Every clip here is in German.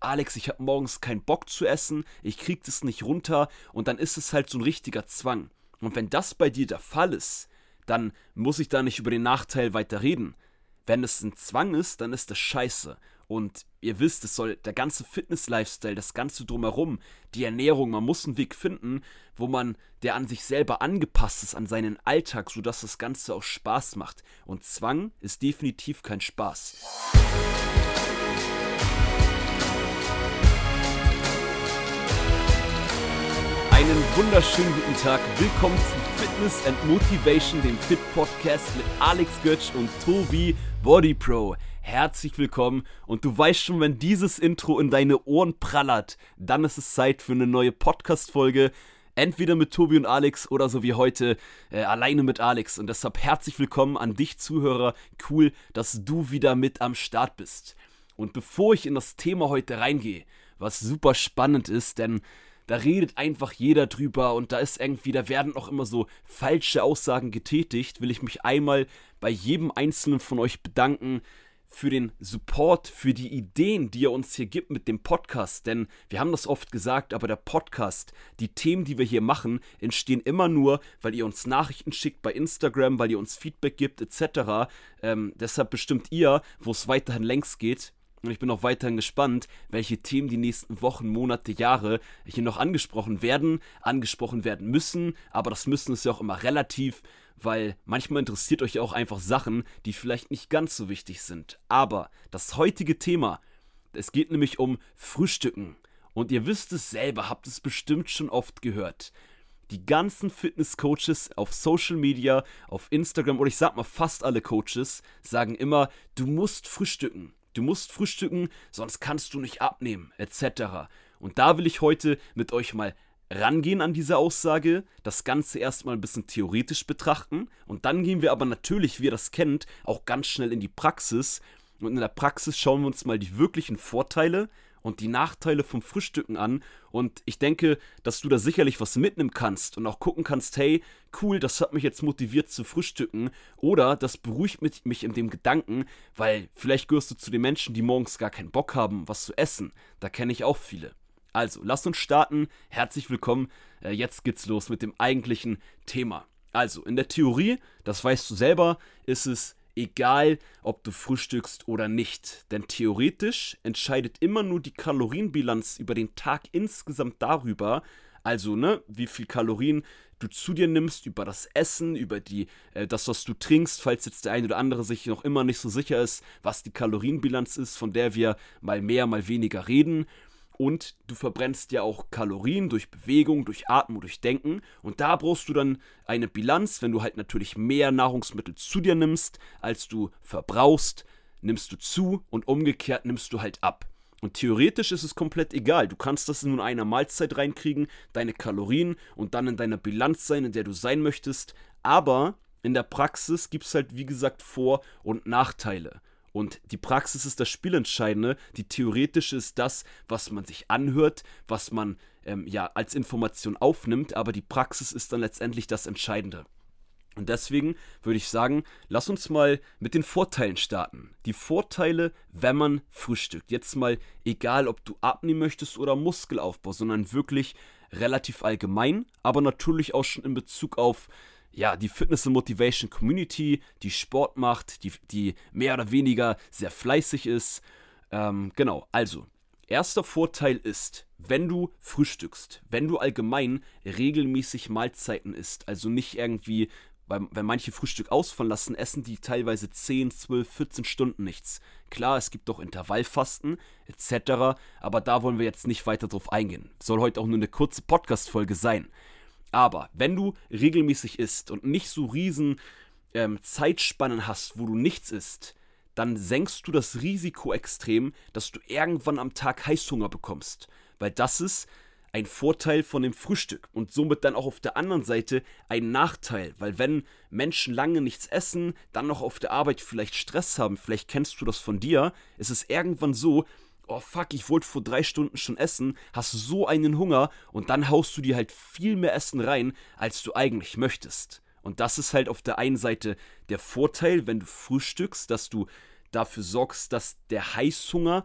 Alex, ich habe morgens keinen Bock zu essen, ich krieg das nicht runter und dann ist es halt so ein richtiger Zwang. Und wenn das bei dir der Fall ist, dann muss ich da nicht über den Nachteil weiter reden. Wenn es ein Zwang ist, dann ist das scheiße. Und ihr wisst, es soll der ganze Fitness-Lifestyle, das ganze drumherum, die Ernährung, man muss einen Weg finden, wo man, der an sich selber angepasst ist, an seinen Alltag, sodass das Ganze auch Spaß macht. Und Zwang ist definitiv kein Spaß. Einen wunderschönen guten Tag. Willkommen zu Fitness and Motivation, dem Fit Podcast mit Alex Götsch und Tobi Body Pro. Herzlich willkommen und du weißt schon, wenn dieses Intro in deine Ohren prallert, dann ist es Zeit für eine neue Podcast Folge. Entweder mit Tobi und Alex oder so wie heute äh, alleine mit Alex. Und deshalb herzlich willkommen an dich Zuhörer. Cool, dass du wieder mit am Start bist. Und bevor ich in das Thema heute reingehe, was super spannend ist, denn da redet einfach jeder drüber und da ist irgendwie, da werden auch immer so falsche Aussagen getätigt, will ich mich einmal bei jedem einzelnen von euch bedanken für den Support, für die Ideen, die ihr uns hier gibt mit dem Podcast. Denn wir haben das oft gesagt, aber der Podcast, die Themen, die wir hier machen, entstehen immer nur, weil ihr uns Nachrichten schickt bei Instagram, weil ihr uns Feedback gibt, etc. Ähm, deshalb bestimmt ihr, wo es weiterhin längst geht. Und ich bin auch weiterhin gespannt, welche Themen die nächsten Wochen, Monate, Jahre hier noch angesprochen werden, angesprochen werden müssen. Aber das müssen ist ja auch immer relativ, weil manchmal interessiert euch auch einfach Sachen, die vielleicht nicht ganz so wichtig sind. Aber das heutige Thema, es geht nämlich um Frühstücken. Und ihr wisst es selber, habt es bestimmt schon oft gehört. Die ganzen Fitnesscoaches auf Social Media, auf Instagram oder ich sag mal fast alle Coaches sagen immer, du musst frühstücken. Du musst frühstücken, sonst kannst du nicht abnehmen, etc. Und da will ich heute mit euch mal rangehen an diese Aussage, das Ganze erstmal ein bisschen theoretisch betrachten und dann gehen wir aber natürlich, wie ihr das kennt, auch ganz schnell in die Praxis. Und in der Praxis schauen wir uns mal die wirklichen Vorteile und die Nachteile vom Frühstücken an. Und ich denke, dass du da sicherlich was mitnehmen kannst und auch gucken kannst, hey, cool, das hat mich jetzt motiviert zu frühstücken. Oder das beruhigt mich in dem Gedanken, weil vielleicht gehörst du zu den Menschen, die morgens gar keinen Bock haben, was zu essen. Da kenne ich auch viele. Also, lass uns starten. Herzlich willkommen. Äh, jetzt geht's los mit dem eigentlichen Thema. Also, in der Theorie, das weißt du selber, ist es egal ob du frühstückst oder nicht. Denn theoretisch entscheidet immer nur die Kalorienbilanz über den Tag insgesamt darüber, also ne, wie viel Kalorien du zu dir nimmst, über das Essen, über die, äh, das, was du trinkst, falls jetzt der eine oder andere sich noch immer nicht so sicher ist, was die Kalorienbilanz ist, von der wir mal mehr, mal weniger reden und du verbrennst ja auch Kalorien durch Bewegung, durch Atmung, durch Denken und da brauchst du dann eine Bilanz, wenn du halt natürlich mehr Nahrungsmittel zu dir nimmst, als du verbrauchst, nimmst du zu und umgekehrt nimmst du halt ab. Und theoretisch ist es komplett egal. Du kannst das in einer Mahlzeit reinkriegen, deine Kalorien und dann in deiner Bilanz sein, in der du sein möchtest. Aber in der Praxis gibt es halt, wie gesagt, Vor- und Nachteile. Und die Praxis ist das Spielentscheidende, die theoretische ist das, was man sich anhört, was man ähm, ja als Information aufnimmt, aber die Praxis ist dann letztendlich das Entscheidende. Und deswegen würde ich sagen, lass uns mal mit den Vorteilen starten. Die Vorteile, wenn man frühstückt. Jetzt mal egal, ob du abnehmen möchtest oder Muskelaufbau, sondern wirklich relativ allgemein, aber natürlich auch schon in Bezug auf ja, die Fitness und Motivation Community, die Sport macht, die, die mehr oder weniger sehr fleißig ist. Ähm, genau, also, erster Vorteil ist, wenn du frühstückst, wenn du allgemein regelmäßig Mahlzeiten isst, also nicht irgendwie, weil, wenn manche Frühstück ausfallen lassen, essen die teilweise 10, 12, 14 Stunden nichts. Klar, es gibt auch Intervallfasten etc., aber da wollen wir jetzt nicht weiter drauf eingehen. Soll heute auch nur eine kurze Podcast-Folge sein. Aber wenn du regelmäßig isst und nicht so riesen ähm, Zeitspannen hast, wo du nichts isst, dann senkst du das Risiko extrem, dass du irgendwann am Tag Heißhunger bekommst. Weil das ist ein Vorteil von dem Frühstück und somit dann auch auf der anderen Seite ein Nachteil, weil wenn Menschen lange nichts essen, dann noch auf der Arbeit vielleicht Stress haben, vielleicht kennst du das von dir, ist es irgendwann so, oh fuck, ich wollte vor drei Stunden schon essen, hast so einen Hunger und dann haust du dir halt viel mehr Essen rein, als du eigentlich möchtest. Und das ist halt auf der einen Seite der Vorteil, wenn du frühstückst, dass du dafür sorgst, dass der Heißhunger,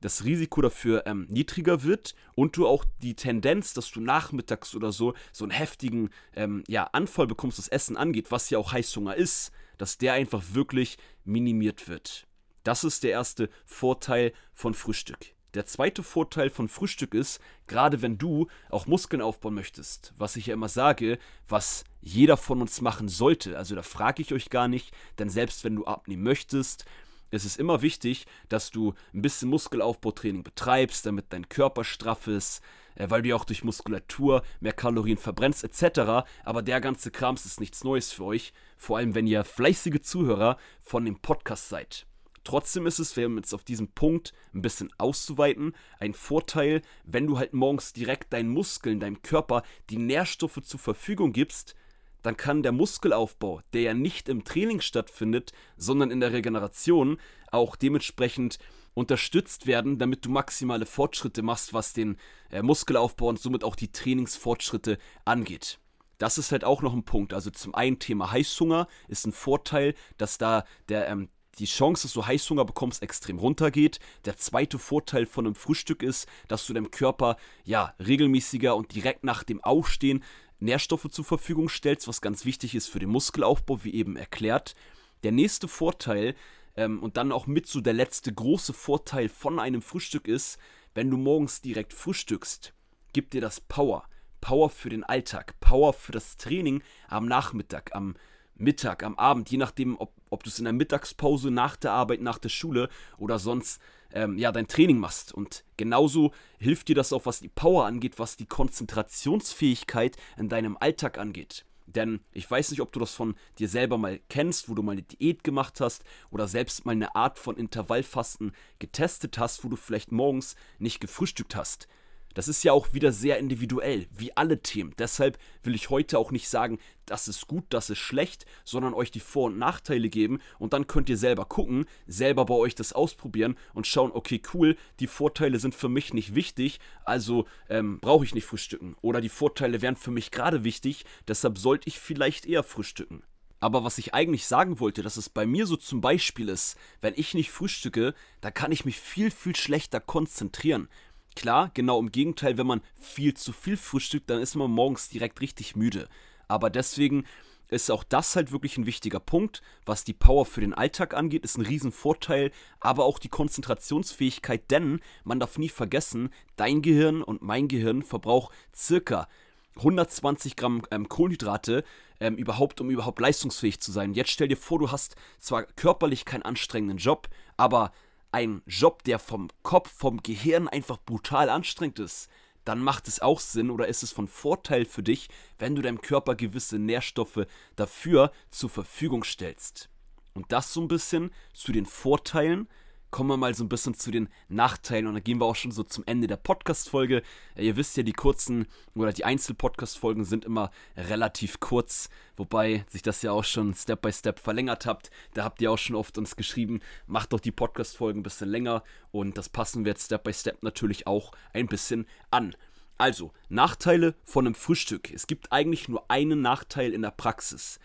das Risiko dafür ähm, niedriger wird und du auch die Tendenz, dass du nachmittags oder so so einen heftigen ähm, ja, Anfall bekommst, was Essen angeht, was ja auch Heißhunger ist, dass der einfach wirklich minimiert wird. Das ist der erste Vorteil von Frühstück. Der zweite Vorteil von Frühstück ist, gerade wenn du auch Muskeln aufbauen möchtest, was ich ja immer sage, was jeder von uns machen sollte, also da frage ich euch gar nicht, denn selbst wenn du abnehmen möchtest, es ist immer wichtig, dass du ein bisschen Muskelaufbautraining betreibst, damit dein Körper straff ist, äh, weil du ja auch durch Muskulatur mehr Kalorien verbrennst etc. Aber der ganze Krams ist nichts Neues für euch, vor allem wenn ihr fleißige Zuhörer von dem Podcast seid. Trotzdem ist es, um jetzt auf diesen Punkt ein bisschen auszuweiten, ein Vorteil, wenn du halt morgens direkt deinen Muskeln, deinem Körper die Nährstoffe zur Verfügung gibst, dann kann der Muskelaufbau, der ja nicht im Training stattfindet, sondern in der Regeneration, auch dementsprechend unterstützt werden, damit du maximale Fortschritte machst, was den äh, Muskelaufbau und somit auch die Trainingsfortschritte angeht. Das ist halt auch noch ein Punkt. Also zum einen Thema Heißhunger ist ein Vorteil, dass da der, ähm, die Chance, dass du Heißhunger bekommst, extrem runtergeht. Der zweite Vorteil von einem Frühstück ist, dass du deinem Körper ja regelmäßiger und direkt nach dem Aufstehen Nährstoffe zur Verfügung stellst, was ganz wichtig ist für den Muskelaufbau, wie eben erklärt. Der nächste Vorteil ähm, und dann auch mit so der letzte große Vorteil von einem Frühstück ist, wenn du morgens direkt frühstückst, gibt dir das Power. Power für den Alltag, Power für das Training am Nachmittag, am Mittag, am Abend, je nachdem, ob, ob du es in der Mittagspause, nach der Arbeit, nach der Schule oder sonst ähm, ja, dein Training machst. Und genauso hilft dir das auch, was die Power angeht, was die Konzentrationsfähigkeit in deinem Alltag angeht. Denn ich weiß nicht, ob du das von dir selber mal kennst, wo du mal eine Diät gemacht hast oder selbst mal eine Art von Intervallfasten getestet hast, wo du vielleicht morgens nicht gefrühstückt hast. Das ist ja auch wieder sehr individuell, wie alle Themen. Deshalb will ich heute auch nicht sagen, das ist gut, das ist schlecht, sondern euch die Vor- und Nachteile geben und dann könnt ihr selber gucken, selber bei euch das ausprobieren und schauen, okay, cool, die Vorteile sind für mich nicht wichtig, also ähm, brauche ich nicht frühstücken. Oder die Vorteile wären für mich gerade wichtig, deshalb sollte ich vielleicht eher frühstücken. Aber was ich eigentlich sagen wollte, dass es bei mir so zum Beispiel ist, wenn ich nicht frühstücke, da kann ich mich viel, viel schlechter konzentrieren. Klar, genau im Gegenteil, wenn man viel zu viel frühstückt, dann ist man morgens direkt richtig müde. Aber deswegen ist auch das halt wirklich ein wichtiger Punkt. Was die Power für den Alltag angeht, ist ein Riesenvorteil, aber auch die Konzentrationsfähigkeit, denn man darf nie vergessen, dein Gehirn und mein Gehirn verbraucht circa 120 Gramm ähm, Kohlenhydrate ähm, überhaupt, um überhaupt leistungsfähig zu sein. Jetzt stell dir vor, du hast zwar körperlich keinen anstrengenden Job, aber ein Job, der vom Kopf, vom Gehirn einfach brutal anstrengend ist, dann macht es auch Sinn oder ist es von Vorteil für dich, wenn du deinem Körper gewisse Nährstoffe dafür zur Verfügung stellst. Und das so ein bisschen zu den Vorteilen kommen wir mal so ein bisschen zu den Nachteilen und dann gehen wir auch schon so zum Ende der Podcast-Folge. Ihr wisst ja, die kurzen oder die Einzel-Podcast-Folgen sind immer relativ kurz, wobei sich das ja auch schon Step by Step verlängert habt. Da habt ihr auch schon oft uns geschrieben, macht doch die Podcast-Folgen ein bisschen länger und das passen wir jetzt Step by Step natürlich auch ein bisschen an. Also, Nachteile von einem Frühstück. Es gibt eigentlich nur einen Nachteil in der Praxis.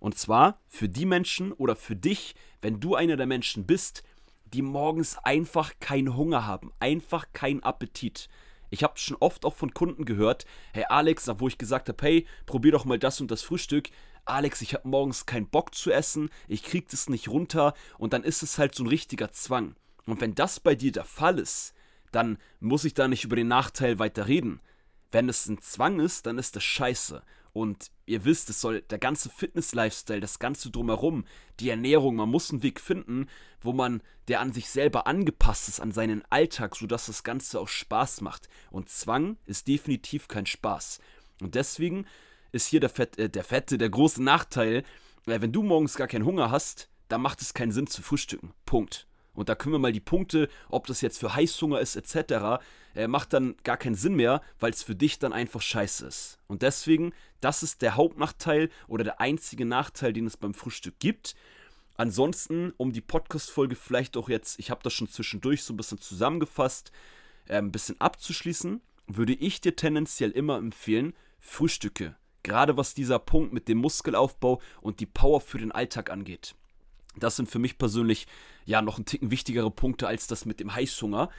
Und zwar für die Menschen oder für dich, wenn du einer der Menschen bist, die morgens einfach keinen Hunger haben, einfach keinen Appetit. Ich habe schon oft auch von Kunden gehört, hey Alex, wo ich gesagt habe, hey, probier doch mal das und das Frühstück. Alex, ich habe morgens keinen Bock zu essen, ich krieg das nicht runter und dann ist es halt so ein richtiger Zwang. Und wenn das bei dir der Fall ist, dann muss ich da nicht über den Nachteil weiter reden. Wenn es ein Zwang ist, dann ist das scheiße. Und ihr wisst, es soll der ganze Fitness-Lifestyle, das ganze drumherum, die Ernährung, man muss einen Weg finden, wo man, der an sich selber angepasst ist, an seinen Alltag, sodass das Ganze auch Spaß macht. Und Zwang ist definitiv kein Spaß. Und deswegen ist hier der, Fett, äh, der fette, der große Nachteil, äh, wenn du morgens gar keinen Hunger hast, dann macht es keinen Sinn zu frühstücken. Punkt. Und da können wir mal die Punkte, ob das jetzt für Heißhunger ist etc., äh, macht dann gar keinen Sinn mehr, weil es für dich dann einfach scheiße ist. Und deswegen, das ist der Hauptnachteil oder der einzige Nachteil, den es beim Frühstück gibt. Ansonsten, um die Podcast-Folge vielleicht auch jetzt, ich habe das schon zwischendurch so ein bisschen zusammengefasst, äh, ein bisschen abzuschließen, würde ich dir tendenziell immer empfehlen, Frühstücke. Gerade was dieser Punkt mit dem Muskelaufbau und die Power für den Alltag angeht. Das sind für mich persönlich ja noch ein Ticken wichtigere Punkte als das mit dem Heißhunger.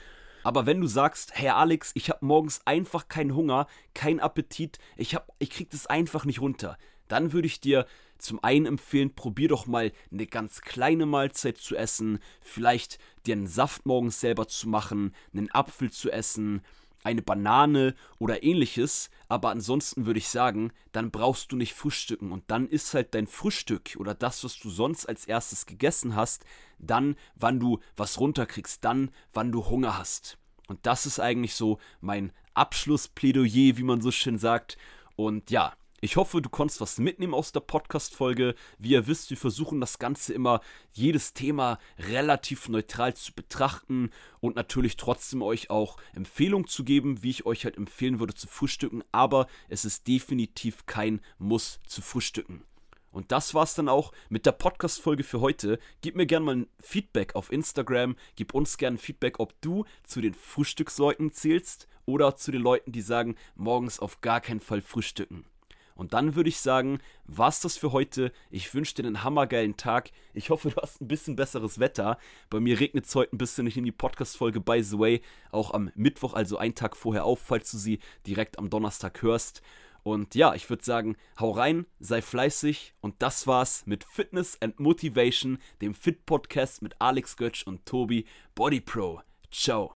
Aber wenn du sagst, hey Alex, ich habe morgens einfach keinen Hunger, keinen Appetit, ich, hab, ich krieg das einfach nicht runter, dann würde ich dir zum einen empfehlen, probier doch mal eine ganz kleine Mahlzeit zu essen, vielleicht dir einen Saft morgens selber zu machen, einen Apfel zu essen, eine Banane oder ähnliches, aber ansonsten würde ich sagen, dann brauchst du nicht frühstücken und dann ist halt dein Frühstück oder das, was du sonst als erstes gegessen hast, dann, wann du was runterkriegst, dann, wann du Hunger hast. Und das ist eigentlich so mein Abschlussplädoyer, wie man so schön sagt. Und ja, ich hoffe, du konntest was mitnehmen aus der Podcast-Folge. Wie ihr wisst, wir versuchen das Ganze immer, jedes Thema relativ neutral zu betrachten und natürlich trotzdem euch auch Empfehlungen zu geben, wie ich euch halt empfehlen würde zu frühstücken. Aber es ist definitiv kein Muss zu frühstücken. Und das war's dann auch mit der Podcast-Folge für heute. Gib mir gerne mal ein Feedback auf Instagram. Gib uns gerne Feedback, ob du zu den Frühstücksleuten zählst oder zu den Leuten, die sagen, morgens auf gar keinen Fall frühstücken. Und dann würde ich sagen, war's das für heute. Ich wünsche dir einen hammergeilen Tag. Ich hoffe, du hast ein bisschen besseres Wetter. Bei mir regnet es heute ein bisschen. Ich nehme die Podcast-Folge, by the way, auch am Mittwoch, also einen Tag vorher auf, falls du sie direkt am Donnerstag hörst. Und ja, ich würde sagen, hau rein, sei fleißig und das war's mit Fitness and Motivation, dem Fit Podcast mit Alex Götsch und Tobi Body Pro. Ciao.